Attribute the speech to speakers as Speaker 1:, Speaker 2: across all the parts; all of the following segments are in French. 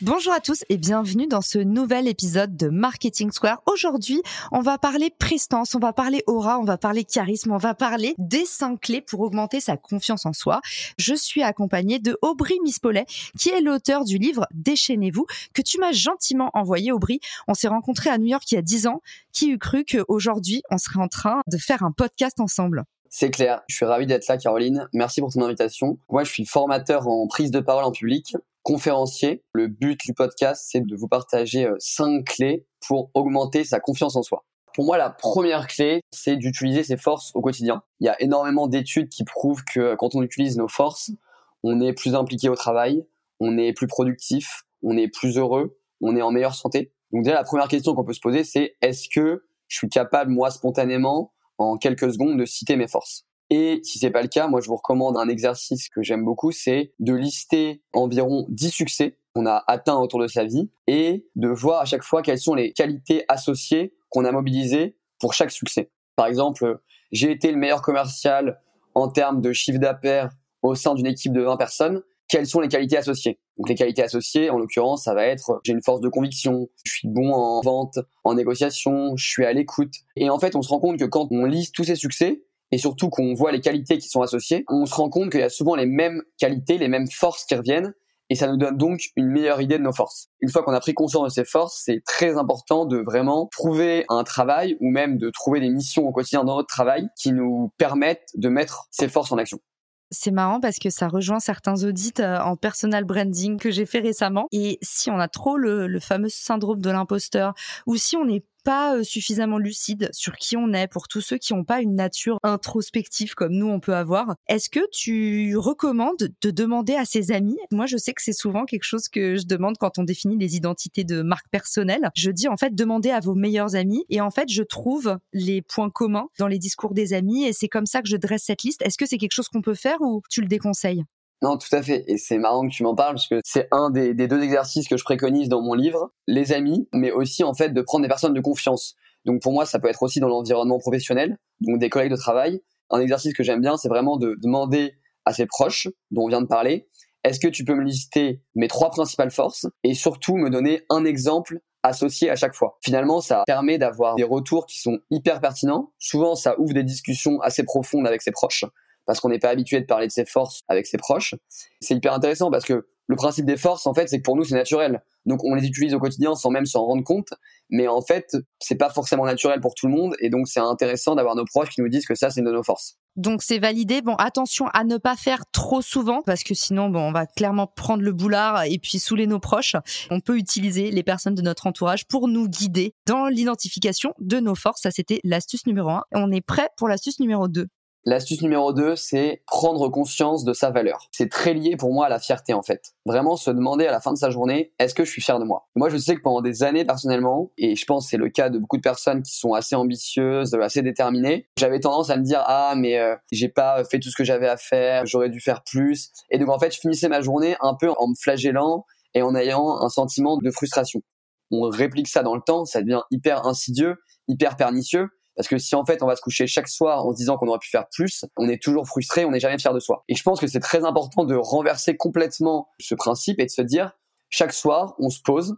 Speaker 1: Bonjour à tous et bienvenue dans ce nouvel épisode de Marketing Square. Aujourd'hui, on va parler prestance, on va parler aura, on va parler charisme, on va parler des cinq clés pour augmenter sa confiance en soi. Je suis accompagnée de Aubry Mispollet, qui est l'auteur du livre Déchaînez-vous, que tu m'as gentiment envoyé, Aubry. On s'est rencontrés à New York il y a dix ans. Qui eût cru qu'aujourd'hui, on serait en train de faire un podcast ensemble?
Speaker 2: C'est clair, je suis ravi d'être là Caroline, merci pour ton invitation. Moi je suis formateur en prise de parole en public, conférencier. Le but du podcast c'est de vous partager euh, cinq clés pour augmenter sa confiance en soi. Pour moi la première clé c'est d'utiliser ses forces au quotidien. Il y a énormément d'études qui prouvent que quand on utilise nos forces, on est plus impliqué au travail, on est plus productif, on est plus heureux, on est en meilleure santé. Donc déjà la première question qu'on peut se poser c'est est-ce que je suis capable moi spontanément en quelques secondes de citer mes forces? Et si c'est pas le cas, moi je vous recommande un exercice que j'aime beaucoup, c'est de lister environ 10 succès qu'on a atteints autour de sa vie et de voir à chaque fois quelles sont les qualités associées qu'on a mobilisées pour chaque succès. Par exemple, j'ai été le meilleur commercial en termes de chiffre d'affaires au sein d'une équipe de 20 personnes quelles sont les qualités associées? Donc les qualités associées, en l'occurrence, ça va être j'ai une force de conviction, je suis bon en vente, en négociation, je suis à l'écoute. Et en fait, on se rend compte que quand on lise tous ces succès, et surtout qu'on voit les qualités qui sont associées, on se rend compte qu'il y a souvent les mêmes qualités, les mêmes forces qui reviennent, et ça nous donne donc une meilleure idée de nos forces. Une fois qu'on a pris conscience de ces forces, c'est très important de vraiment trouver un travail ou même de trouver des missions au quotidien dans notre travail qui nous permettent de mettre ces forces en action.
Speaker 1: C'est marrant parce que ça rejoint certains audits euh, en personal branding que j'ai fait récemment. Et si on a trop le, fameux syndrome de l'imposteur ou si on n'est pas euh, suffisamment lucide sur qui on est pour tous ceux qui n'ont pas une nature introspective comme nous on peut avoir. Est-ce que tu recommandes de demander à ses amis? Moi, je sais que c'est souvent quelque chose que je demande quand on définit les identités de marque personnelle. Je dis en fait demandez à vos meilleurs amis et en fait je trouve les points communs dans les discours des amis et c'est comme ça que je dresse cette liste. Est-ce que c'est quelque chose qu'on peut faire ou tu le déconseilles?
Speaker 2: Non, tout à fait. Et c'est marrant que tu m'en parles parce que c'est un des, deux exercices que je préconise dans mon livre, les amis, mais aussi en fait de prendre des personnes de confiance. Donc pour moi, ça peut être aussi dans l'environnement professionnel, donc des collègues de travail. Un exercice que j'aime bien, c'est vraiment de demander à ses proches, dont on vient de parler, est-ce que tu peux me lister mes trois principales forces et surtout me donner un exemple associé à chaque fois? Finalement, ça permet d'avoir des retours qui sont hyper pertinents. Souvent, ça ouvre des discussions assez profondes avec ses proches parce qu'on n'est pas habitué de parler de ses forces avec ses proches. C'est hyper intéressant parce que le principe des forces, en fait, c'est que pour nous, c'est naturel. Donc, on les utilise au quotidien sans même s'en rendre compte. Mais en fait, c'est pas forcément naturel pour tout le monde. Et donc, c'est intéressant d'avoir nos proches qui nous disent que ça, c'est une de nos forces.
Speaker 1: Donc, c'est validé. Bon, attention à ne pas faire trop souvent parce que sinon, bon, on va clairement prendre le boulard et puis saouler nos proches. On peut utiliser les personnes de notre entourage pour nous guider dans l'identification de nos forces. Ça, c'était l'astuce numéro un. On est prêt pour l'astuce numéro 2.
Speaker 2: L'astuce numéro 2, c'est prendre conscience de sa valeur. C'est très lié pour moi à la fierté en fait. Vraiment se demander à la fin de sa journée, est-ce que je suis fier de moi? Moi je sais que pendant des années personnellement, et je pense que c'est le cas de beaucoup de personnes qui sont assez ambitieuses, assez déterminées, j'avais tendance à me dire ah mais euh, j'ai pas fait tout ce que j'avais à faire, j'aurais dû faire plus. Et donc en fait je finissais ma journée un peu en me flagellant et en ayant un sentiment de frustration. On réplique ça dans le temps, ça devient hyper insidieux, hyper pernicieux parce que si en fait on va se coucher chaque soir en se disant qu'on aurait pu faire plus, on est toujours frustré, on n'est jamais fier de soi. Et je pense que c'est très important de renverser complètement ce principe et de se dire chaque soir on se pose,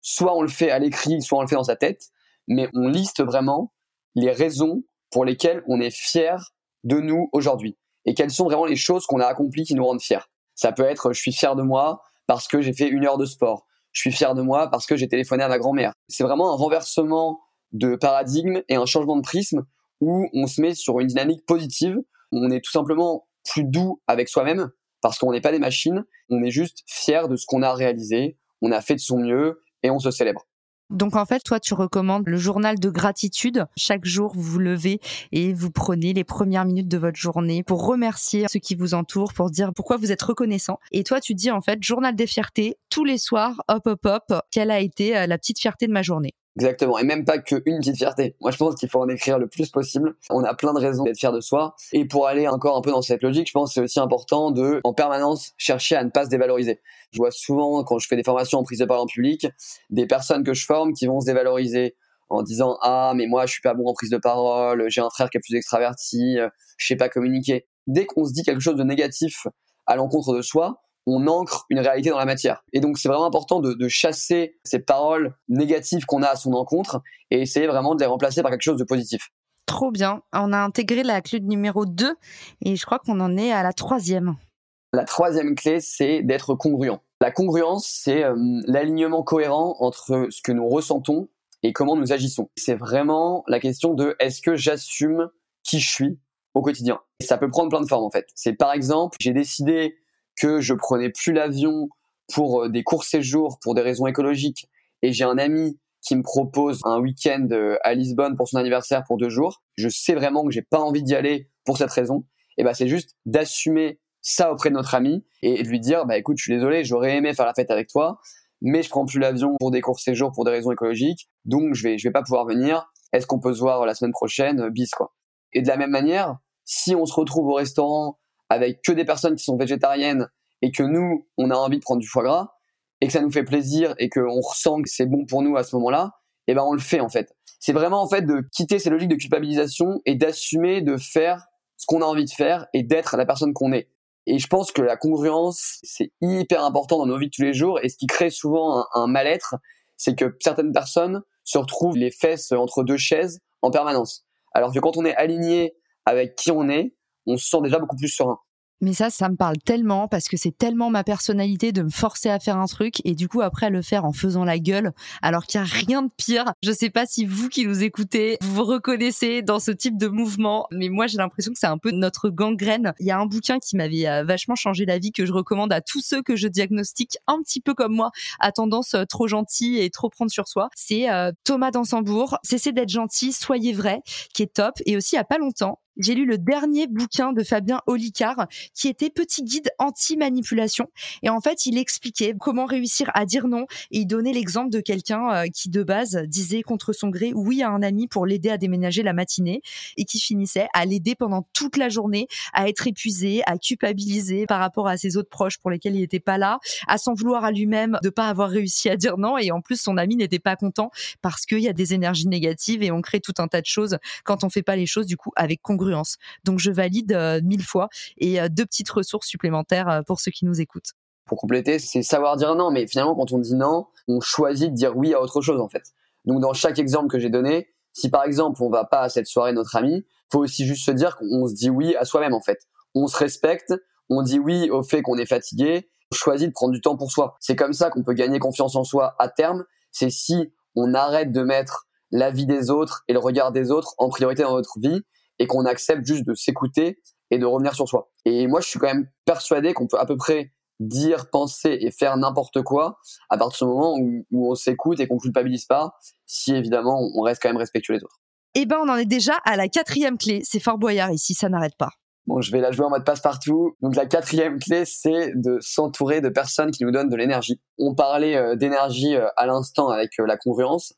Speaker 2: soit on le fait à l'écrit, soit on le fait dans sa tête, mais on liste vraiment les raisons pour lesquelles on est fier de nous aujourd'hui et quelles sont vraiment les choses qu'on a accomplies qui nous rendent fiers. Ça peut être je suis fier de moi parce que j'ai fait une heure de sport. Je suis fier de moi parce que j'ai téléphoné à ma grand-mère. C'est vraiment un renversement de paradigme et un changement de prisme où on se met sur une dynamique positive. On est tout simplement plus doux avec soi-même parce qu'on n'est pas des machines. On est juste fier de ce qu'on a réalisé. On a fait de son mieux et on se célèbre.
Speaker 1: Donc en fait, toi, tu recommandes le journal de gratitude. Chaque jour, vous vous levez et vous prenez les premières minutes de votre journée pour remercier ceux qui vous entourent, pour dire pourquoi vous êtes reconnaissant. Et toi, tu dis en fait, journal des fiertés, tous les soirs, hop, hop, hop, quelle a été euh, la petite fierté de ma journée?
Speaker 2: Exactement, et même pas qu'une petite fierté. Moi, je pense qu'il faut en écrire le plus possible. On a plein de raisons d'être fier de soi. Et pour aller encore un peu dans cette logique, je pense que c'est aussi important de, en permanence, chercher à ne pas se dévaloriser. Je vois souvent, quand je fais des formations en prise de parole en public, des personnes que je forme qui vont se dévaloriser en disant ah mais moi je suis pas bon en prise de parole, j'ai un frère qui est plus extraverti, je sais pas communiquer. Dès qu'on se dit quelque chose de négatif à l'encontre de soi, on ancre une réalité dans la matière. Et donc c'est vraiment important de, chasser ces paroles négatives qu'on a à son encontre et essayer vraiment de les remplacer par quelque chose de positif.
Speaker 1: Trop bien. On a intégré la clé numéro 2 et je crois qu'on en est à la troisième.
Speaker 2: La troisième clé, c'est d'être congruent. La congruence, c'est euh, l'alignement cohérent entre ce que nous ressentons et comment nous agissons. C'est vraiment la question de est-ce que j'assume qui je suis au quotidien. Et ça peut prendre plein de formes en fait. C'est par exemple, j'ai décidé que je prenais plus l'avion pour euh, des courts séjours pour des raisons écologiques et j'ai un ami qui me propose un week-end euh, à Lisbonne pour son anniversaire pour deux jours, je sais vraiment que j'ai pas envie d'y aller pour cette raison. Et ben c'est juste d'assumer ça auprès de notre ami et de lui dire bah écoute je suis désolé j'aurais aimé faire la fête avec toi mais je prends plus l'avion pour des courts séjours pour des raisons écologiques donc je vais je vais pas pouvoir venir. Est-ce qu'on peut se voir la semaine prochaine? Bis quoi. Et de la même manière si on se retrouve au restaurant avec que des personnes qui sont végétariennes et que nous, on a envie de prendre du foie gras et que ça nous fait plaisir et qu'on ressent que c'est bon pour nous à ce moment-là, eh ben on le fait en fait. C'est vraiment en fait de quitter ces logiques de culpabilisation et d'assumer de faire ce qu'on a envie de faire et d'être la personne qu'on est. Et je pense que la congruence, c'est hyper important dans nos vies de tous les jours et ce qui crée souvent un, un mal-être, c'est que certaines personnes se retrouvent les fesses entre deux chaises en permanence. Alors que quand on est aligné avec qui on est, on se sent déjà beaucoup plus serein.
Speaker 1: Mais ça, ça me parle tellement parce que c'est tellement ma personnalité de me forcer à faire un truc et du coup après le faire en faisant la gueule alors qu'il n'y a rien de pire. Je sais pas si vous qui nous écoutez, vous vous reconnaissez dans ce type de mouvement, mais moi j'ai l'impression que c'est un peu notre gangrène. Il y a un bouquin qui m'avait euh, vachement changé la vie que je recommande à tous ceux que je diagnostique un petit peu comme moi à tendance euh, trop gentil et trop prendre sur soi. C'est euh, Thomas Dansembourg, Cessez d'être gentil, soyez vrai, qui est top. Et aussi il a pas longtemps, j'ai lu le dernier bouquin de Fabien Olicard qui était Petit guide anti-manipulation. Et en fait, il expliquait comment réussir à dire non et il donnait l'exemple de quelqu'un euh, qui, de base, disait contre son gré oui à un ami pour l'aider à déménager la matinée et qui finissait à l'aider pendant toute la journée, à être épuisé, à culpabiliser par rapport à ses autres proches pour lesquels il n'était pas là, à s'en vouloir à lui-même de pas avoir réussi à dire non et en plus son ami n'était pas content parce qu'il y a des énergies négatives et on crée tout un tas de choses quand on fait pas les choses du coup avec congruence donc je valide euh, mille fois et euh, deux petites ressources supplémentaires euh, pour ceux qui nous écoutent.
Speaker 2: Pour compléter, c'est savoir dire non, mais finalement quand on dit non, on choisit de dire oui à autre chose en fait. Donc dans chaque exemple que j'ai donné, si par exemple on va pas à cette soirée notre ami, faut aussi juste se dire qu'on se dit oui à soi-même en fait. On se respecte, on dit oui au fait qu'on est fatigué, on choisit de prendre du temps pour soi. C'est comme ça qu'on peut gagner confiance en soi à terme. C'est si on arrête de mettre la vie des autres et le regard des autres en priorité dans notre vie et qu'on accepte juste de s'écouter et de revenir sur soi. Et moi, je suis quand même persuadé qu'on peut à peu près dire, penser et faire n'importe quoi à partir du moment où, on s'écoute et qu'on culpabilise pas, si évidemment on reste quand même respectueux des autres.
Speaker 1: Eh ben, on en est déjà à la quatrième clé. C'est Fort Boyard ici, ça n'arrête pas.
Speaker 2: Bon, je vais la jouer en mode passe-partout. Donc la quatrième clé, c'est de s'entourer de personnes qui nous donnent de l'énergie. On parlait euh, d'énergie euh, à l'instant avec euh, la congruence.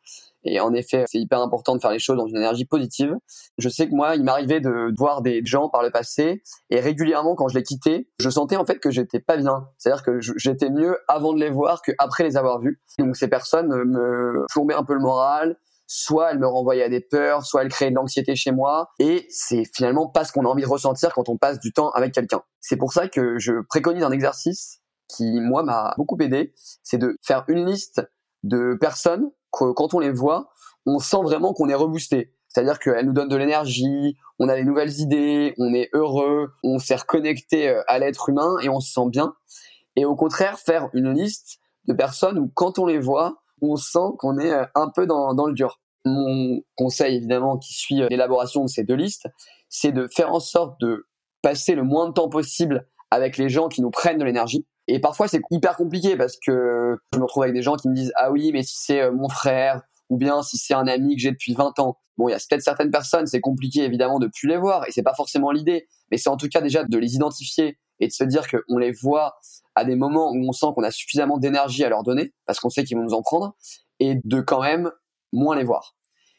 Speaker 2: Et en effet, c'est hyper important de faire les choses dans une énergie positive. Je sais que moi, il m'arrivait de voir des gens par le passé et régulièrement, quand je les quittais, je sentais en fait que j'étais pas bien. C'est-à-dire que j'étais mieux avant de les voir qu'après les avoir vus. Donc ces personnes me plombaient un peu le moral, soit elles me renvoyaient à des peurs, soit elles créaient de l'anxiété chez moi. Et c'est finalement pas ce qu'on a envie de ressentir quand on passe du temps avec quelqu'un. C'est pour ça que je préconise un exercice qui, moi, m'a beaucoup aidé. C'est de faire une liste de personnes quand on les voit, on sent vraiment qu'on est reboosté. C'est-à-dire qu'elles nous donnent de l'énergie, on a des nouvelles idées, on est heureux, on s'est reconnecté euh, à l'être humain et on se sent bien. Et au contraire, faire une liste de personnes où quand on les voit, on sent qu'on est euh, un peu dans, dans le dur. Mon conseil, évidemment, qui suit euh, l'élaboration de ces deux listes, c'est de faire en sorte de passer le moins de temps possible avec les gens qui nous prennent de l'énergie Et parfois, c'est hyper compliqué parce que je me retrouve avec des gens qui me disent Ah oui, mais si c'est euh, mon frère, ou bien si c'est un ami que j'ai depuis 20 ans. Bon, il y a peut-être certaines personnes, c'est compliqué évidemment de plus les voir, et c'est pas forcément l'idée, mais c'est en tout cas déjà de les identifier et de se dire qu'on les voit à des moments où on sent qu'on a suffisamment d'énergie à leur donner, parce qu'on sait qu'ils vont nous en prendre, et de quand même moins les voir.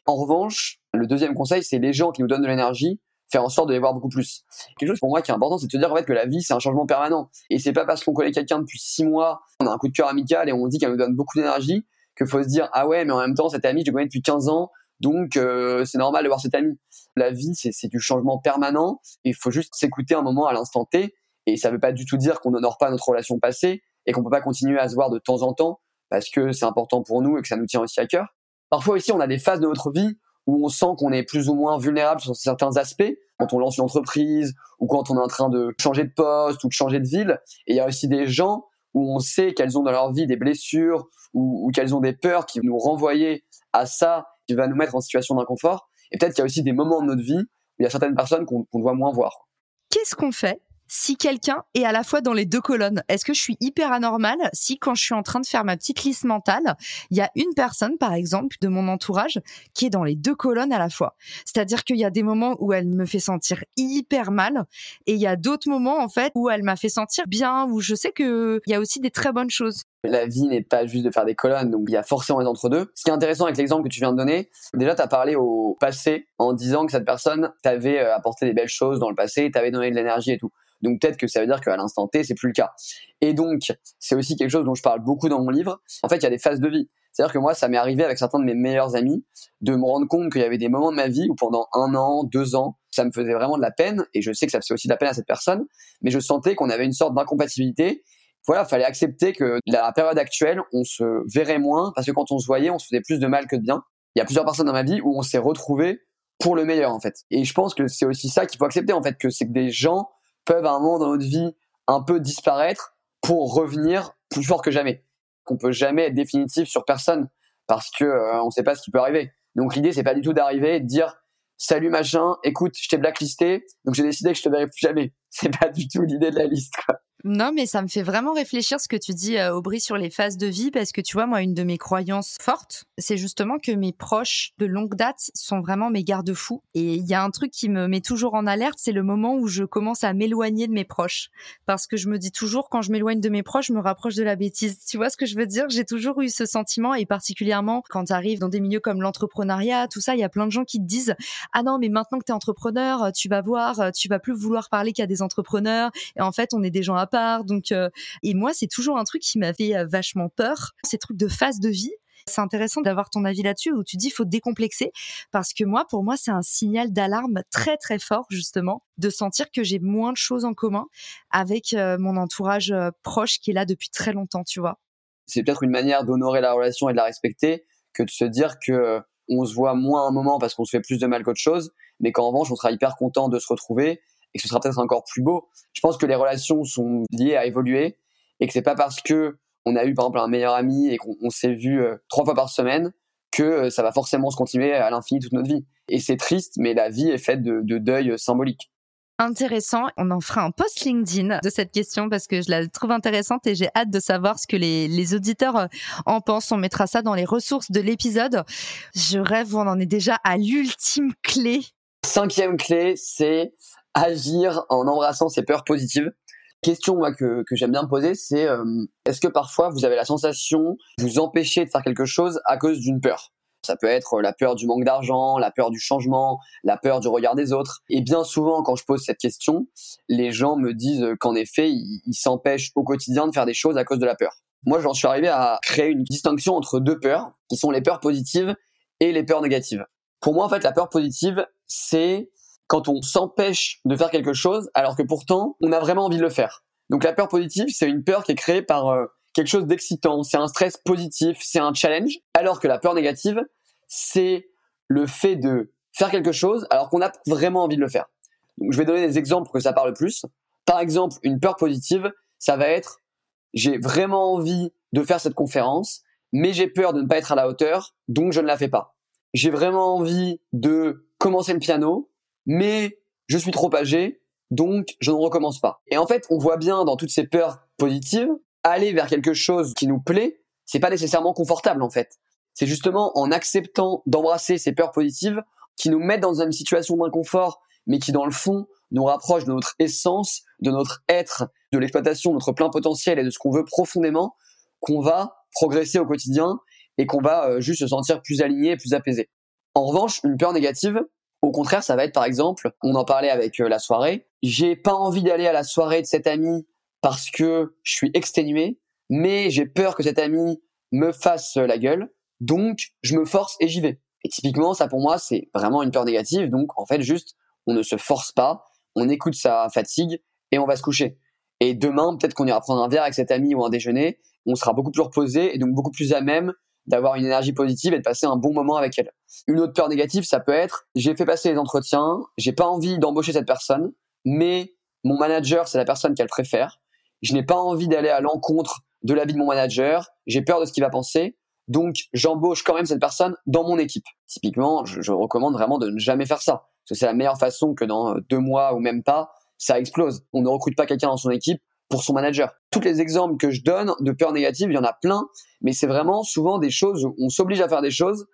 Speaker 2: En revanche, le deuxième conseil, c'est les gens qui nous donnent de l'énergie, faire en sorte de les voir beaucoup plus. Quelque chose pour moi qui est important, c'est de se dire en fait que la vie c'est un changement permanent. Et c'est pas parce qu'on connaît quelqu'un depuis six mois, on a un coup de cœur amical et on dit qu'elle nous donne beaucoup d'énergie qu'il faut se dire ah ouais mais en même temps cet ami je le connais depuis 15 ans donc euh, c'est normal de voir cet ami. La vie c'est du changement permanent. Il faut juste s'écouter un moment à l'instant T et ça veut pas du tout dire qu'on n'honore pas notre relation passée et qu'on peut pas continuer à se voir de temps en temps parce que c'est important pour nous et que ça nous tient aussi à cœur. Parfois aussi on a des phases de notre vie où on sent qu'on est plus ou moins vulnérable sur certains aspects, quand on lance une entreprise ou quand on est en train de changer de poste ou de changer de ville. Et il y a aussi des gens où on sait qu'elles ont dans leur vie des blessures ou, qu'elles ont des peurs qui vont nous renvoyer à ça, qui va nous mettre en situation d'inconfort. Et peut-être qu'il y a aussi des moments de notre vie où il y a certaines personnes qu'on doit moins voir.
Speaker 1: Qu'est-ce qu'on fait si quelqu'un est à la fois dans les deux colonnes, est-ce que je suis hyper anormale si quand je suis en train de faire ma petite liste mentale, il y a une personne, par exemple, de mon entourage qui est dans les deux colonnes à la fois? C'est-à-dire qu'il y a des moments où elle me fait sentir hyper mal et il y a d'autres moments, en fait, où elle m'a fait sentir bien, où je sais qu'il y a aussi des très bonnes choses.
Speaker 2: La vie n'est pas juste de faire des colonnes, donc il y a forcément les entre-deux. Ce qui est intéressant avec l'exemple que tu viens de donner, déjà tu as parlé au passé en disant que cette personne t'avait euh, apporté des belles choses dans le passé, t'avait donné de l'énergie et tout. Donc peut-être que ça veut dire qu'à l'instant T, c'est plus le cas. Et donc, c'est aussi quelque chose dont je parle beaucoup dans mon livre. En fait, il y a des phases de vie. C'est-à-dire que moi, ça m'est arrivé avec certains de mes meilleurs amis de me rendre compte qu'il y avait des moments de ma vie où pendant un an, deux ans, ça me faisait vraiment de la peine. Et je sais que ça faisait aussi de la peine à cette personne. Mais je sentais qu'on avait une sorte d'incompatibilité. Voilà, fallait accepter que la période actuelle, on se verrait moins parce que quand on se voyait, on se faisait plus de mal que de bien. Il y a plusieurs personnes dans ma vie où on s'est retrouvés pour le meilleur en fait. Et je pense que c'est aussi ça qu'il faut accepter en fait, que c'est que des gens peuvent à un moment dans notre vie un peu disparaître pour revenir plus fort que jamais. Qu'on peut jamais être définitif sur personne parce que euh, on sait pas ce qui peut arriver. Donc l'idée c'est pas du tout d'arriver et de dire salut machin, écoute, je t'ai blacklisté, donc j'ai décidé que je te verrai plus jamais. C'est pas du tout l'idée de la liste.
Speaker 1: Non, mais ça me fait vraiment réfléchir ce que tu dis, euh, Aubry, sur les phases de vie, parce que tu vois, moi, une de mes croyances fortes, c'est justement que mes proches de longue date sont vraiment mes garde-fous. Et il y a un truc qui me met toujours en alerte, c'est le moment où je commence à m'éloigner de mes proches. Parce que je me dis toujours, quand je m'éloigne de mes proches, je me rapproche de la bêtise. Tu vois ce que je veux dire? J'ai toujours eu ce sentiment, et particulièrement quand tu arrives dans des milieux comme l'entrepreneuriat, tout ça, il y a plein de gens qui te disent, ah non, mais maintenant que tu es entrepreneur, tu vas voir, tu vas plus vouloir parler qu'à des entrepreneurs. Et en fait, on est des gens à Donc, euh, et moi, c'est toujours un truc qui m'avait euh, vachement peur. Ces trucs de phase de vie. C'est intéressant d'avoir ton avis là-dessus où tu dis faut décomplexer parce que moi, pour moi, c'est un signal d'alarme très très fort justement de sentir que j'ai moins de choses en commun avec euh, mon entourage proche qui est là depuis très longtemps, tu vois.
Speaker 2: C'est peut-être une manière d'honorer la relation et de la respecter que de se dire que on se voit moins un moment parce qu'on se fait plus de mal qu'autre chose, mais qu'en revanche, on sera hyper content de se retrouver et que ce sera peut-être encore plus beau. Je pense que les relations sont liées à évoluer et que c'est pas parce que on a eu par exemple un meilleur ami et qu'on s'est vu euh, trois fois par semaine que euh, ça va forcément se continuer à l'infini toute notre vie. Et c'est triste, mais la vie est faite de, de deuil symbolique.
Speaker 1: Intéressant. On en fera un post LinkedIn de cette question parce que je la trouve intéressante et j'ai hâte de savoir ce que les, les auditeurs euh, en pensent. On mettra ça dans les ressources de l'épisode. Je rêve, on en est déjà à l'ultime clé.
Speaker 2: Cinquième clé, c'est agir en embrassant ses peurs positives. Question moi que, que j'aime bien poser, c'est euh, est-ce que parfois vous avez la sensation de vous empêcher de faire quelque chose à cause d'une peur? Ça peut être la peur du manque d'argent, la peur du changement, la peur du regard des autres. Et bien souvent, quand je pose cette question, les gens me disent qu'en effet, ils s'empêchent au quotidien de faire des choses à cause de la peur. Moi, j'en suis arrivé à créer une distinction entre deux peurs, qui sont les peurs positives et les peurs négatives. Pour moi, en fait, la peur positive, c'est quand on s'empêche de faire quelque chose alors que pourtant on a vraiment envie de le faire. Donc la peur positive, c'est une peur qui est créée par euh, quelque chose d'excitant, c'est un stress positif, c'est un challenge, alors que la peur négative, c'est le fait de faire quelque chose alors qu'on a vraiment envie de le faire. Donc je vais donner des exemples pour que ça parle plus. Par exemple, une peur positive, ça va être j'ai vraiment envie de faire cette conférence, mais j'ai peur de ne pas être à la hauteur, donc je ne la fais pas. J'ai vraiment envie de commencer le piano, mais je suis trop âgé, donc je ne recommence pas. Et en fait, on voit bien dans toutes ces peurs positive, aller vers quelque chose qui nous plaît, c'est pas nécessairement confortable en fait. C'est justement en acceptant d'embrasser ces peurs positives qui nous mettent dans une situation d'inconfort, mais qui dans le fond nous rapprochent de notre essence, de notre être, de l'exploitation de notre plein potentiel et de ce qu'on veut profondément, qu'on va progresser au quotidien et qu'on va euh, juste se sentir plus aligné plus apaisé. En revanche, une peur négative, au contraire, ça va être par exemple, on en parlait avec euh, la soirée, j'ai pas envie d'aller à la soirée de cet ami parce que je suis exténué, mais j'ai peur que cet ami me fasse la gueule, donc je me force et j'y vais. Et typiquement, ça pour moi, c'est vraiment une peur négative, donc en fait, juste, on ne se force pas, on écoute sa fatigue et on va se coucher. Et demain, peut-être qu'on ira prendre un verre avec cet ami ou un déjeuner, on sera beaucoup plus reposé et donc beaucoup plus à même d'avoir une énergie positive et de passer un bon moment avec elle. Une autre peur négative, ça peut être j'ai fait passer les entretiens, j'ai pas envie d'embaucher cette personne, mais mon manager, c'est la personne qu'elle préfère. Je n'ai pas envie d'aller à l'encontre de l'avis de mon manager, j'ai peur de ce qu'il va penser, donc j'embauche quand même cette personne dans mon équipe. Typiquement, je, je recommande vraiment de ne jamais faire ça, parce que c'est la meilleure façon que dans deux mois ou même pas, ça explose. On ne recrute pas quelqu'un dans son équipe pour son manager. Tous les exemples que je donne de peurs négatives, il y en a plein, mais c'est vraiment souvent des choses où on s'oblige à faire des choses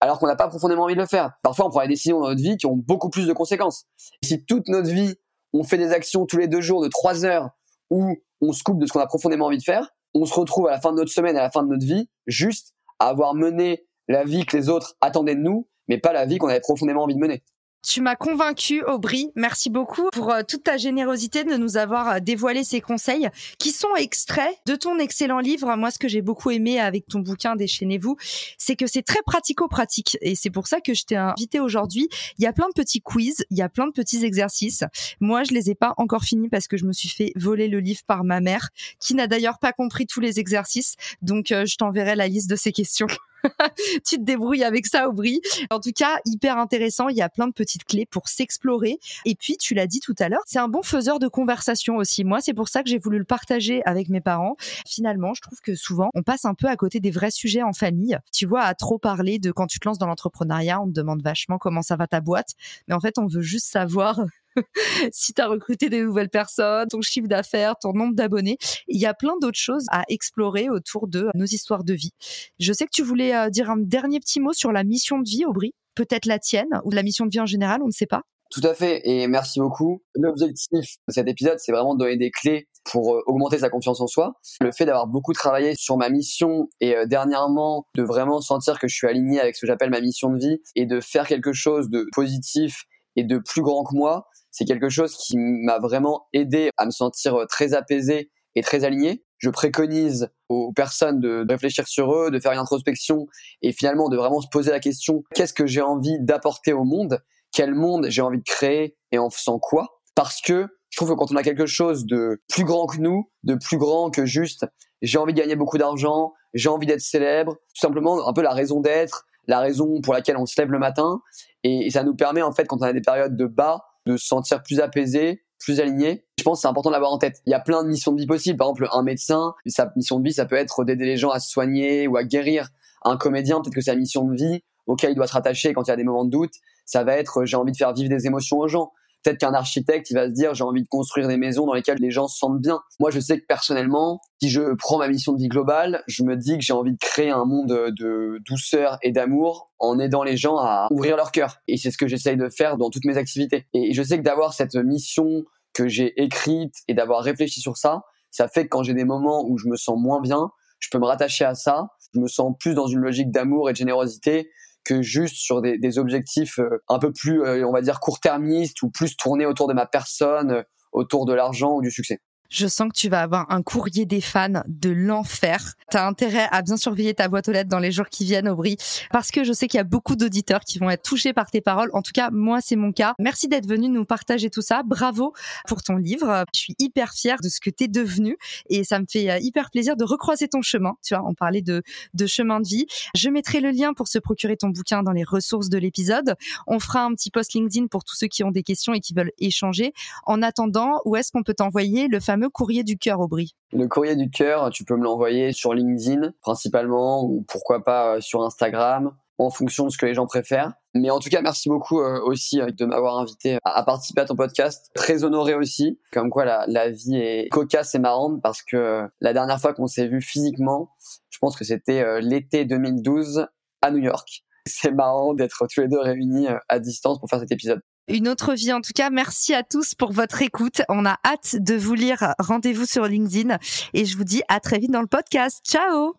Speaker 2: alors qu'on n'a pas profondément envie de le faire. Parfois, on prend des décisions dans notre vie qui ont beaucoup plus de conséquences. si toute notre vie, on fait des actions tous les deux jours de trois heures où on se coupe de ce qu'on a profondément envie de faire, on se retrouve à la fin de notre semaine, à la fin de notre vie, juste à avoir mené la vie que les autres attendaient de nous, mais pas la vie qu'on avait profondément envie de mener.
Speaker 1: Tu m'as convaincu, Aubry. Merci beaucoup pour euh, toute ta générosité de nous avoir euh, dévoilé ces conseils qui sont extraits de ton excellent livre. Moi, ce que j'ai beaucoup aimé avec ton bouquin Déchaînez-vous, c'est que c'est très pratico-pratique. Et c'est pour ça que je t'ai invité aujourd'hui. Il y a plein de petits quiz, il y a plein de petits exercices. Moi, je les ai pas encore finis parce que je me suis fait voler le livre par ma mère, qui n'a d'ailleurs pas compris tous les exercices. Donc, euh, je t'enverrai la liste de ces questions. tu te débrouilles avec ça, Aubry. En tout cas, hyper intéressant. Il y a plein de petites clés pour s'explorer. Et puis, tu l'as dit tout à l'heure, c'est un bon faiseur de conversation aussi. Moi, c'est pour ça que j'ai voulu le partager avec mes parents. Finalement, je trouve que souvent, on passe un peu à côté des vrais sujets en famille. Tu vois, à trop parler de quand tu te lances dans l'entrepreneuriat, on te demande vachement comment ça va ta boîte. Mais en fait, on veut juste savoir si tu as recruté des nouvelles personnes, ton chiffre d'affaires, ton nombre d'abonnés. Il y a plein d'autres choses à explorer autour de nos histoires de vie. Je sais que tu voulais euh, dire un dernier petit mot sur la mission de vie, Aubry. Peut-être la tienne ou la mission de vie en général, on ne sait pas.
Speaker 2: Tout à fait, et merci beaucoup. L'objectif de cet épisode, c'est vraiment de donner des clés pour euh, augmenter sa confiance en soi. Le fait d'avoir beaucoup travaillé sur ma mission et euh, dernièrement de vraiment sentir que je suis aligné avec ce que j'appelle ma mission de vie et de faire quelque chose de positif et de plus grand que moi, c'est quelque chose qui m'a vraiment aidé à me sentir euh, très apaisé et très aligné. Je préconise aux personnes de réfléchir sur eux, de faire une introspection et finalement de vraiment se poser la question qu'est-ce que j'ai envie d'apporter au monde? Quel monde j'ai envie de créer et en faisant quoi? Parce que je trouve que quand on a quelque chose de plus grand que nous, de plus grand que juste j'ai envie de gagner beaucoup d'argent, j'ai envie d'être célèbre, tout simplement un peu la raison d'être, la raison pour laquelle on se lève le matin et ça nous permet en fait quand on a des périodes de bas de se sentir plus apaisé, plus aligné. Je pense que c'est important de l'avoir en tête. Il y a plein de missions de vie possibles. Par exemple, un médecin, sa mission de vie, ça peut être d'aider les gens à se soigner ou à guérir. Un comédien, peut-être que sa mission de vie, auquel il doit se rattacher quand il y a des moments de doute, ça va être j'ai envie de faire vivre des émotions aux gens. Peut-être qu'un architecte, il va se dire j'ai envie de construire des maisons dans lesquelles les gens se sentent bien. Moi, je sais que personnellement, si je prends ma mission de vie globale, je me dis que j'ai envie de créer un monde de douceur et d'amour en aidant les gens à ouvrir leur cœur. Et c'est ce que j'essaye de faire dans toutes mes activités. Et je sais que d'avoir cette mission que j'ai écrite et d'avoir réfléchi sur ça, ça fait que quand j'ai des moments où je me sens moins bien, je peux me rattacher à ça. Je me sens plus dans une logique d'amour et de générosité que juste sur des, objectifs euh, un peu plus, euh, on va dire, court-termistes ou plus tournés autour de ma personne, euh, autour de l'argent ou du succès.
Speaker 1: Je sens que tu vas avoir un courrier des fans de l'enfer. Tu as intérêt à bien surveiller ta boîte aux lettres dans les jours qui viennent, Aubry, parce que je sais qu'il y a beaucoup d'auditeurs qui vont être touchés par tes paroles. En tout cas, moi, c'est mon cas. Merci d'être venu nous partager tout ça. Bravo pour ton livre. Je suis hyper fière de ce que tu es devenu et ça me fait euh, hyper plaisir de recroiser ton chemin. Tu vois, on parlait de, de chemin de vie. Je mettrai le lien pour se procurer ton bouquin dans les ressources de l'épisode. On fera un petit post LinkedIn pour tous ceux qui ont des questions et qui veulent échanger. En attendant, où est-ce qu'on peut t'envoyer le fameux courrier du cœur, Aubry
Speaker 2: Le courrier du cœur, tu peux me l'envoyer sur LinkedIn principalement ou pourquoi pas euh, sur Instagram. en fonction de ce que les gens préfèrent. Mais en tout cas, merci beaucoup euh, aussi euh, de m'avoir invité à, participer à ton podcast. Très honoré aussi, comme quoi la, la vie est cocasse et marrante parce que la dernière fois qu'on s'est vu physiquement, je pense que c'était l'été 2012 à New York. C'est marrant d'être tous les deux réunis à distance pour faire cet épisode
Speaker 3: une autre vie. En tout cas, merci à tous pour votre écoute. On a hâte de vous lire. Rendez-vous sur LinkedIn et je vous dis à très vite dans le podcast. Ciao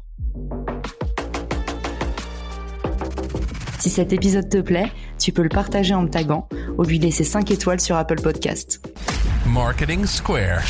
Speaker 1: Si cet épisode te plaît, tu peux le partager en me taguant ou lui laisser 5 étoiles sur Apple Podcast. Marketing Square.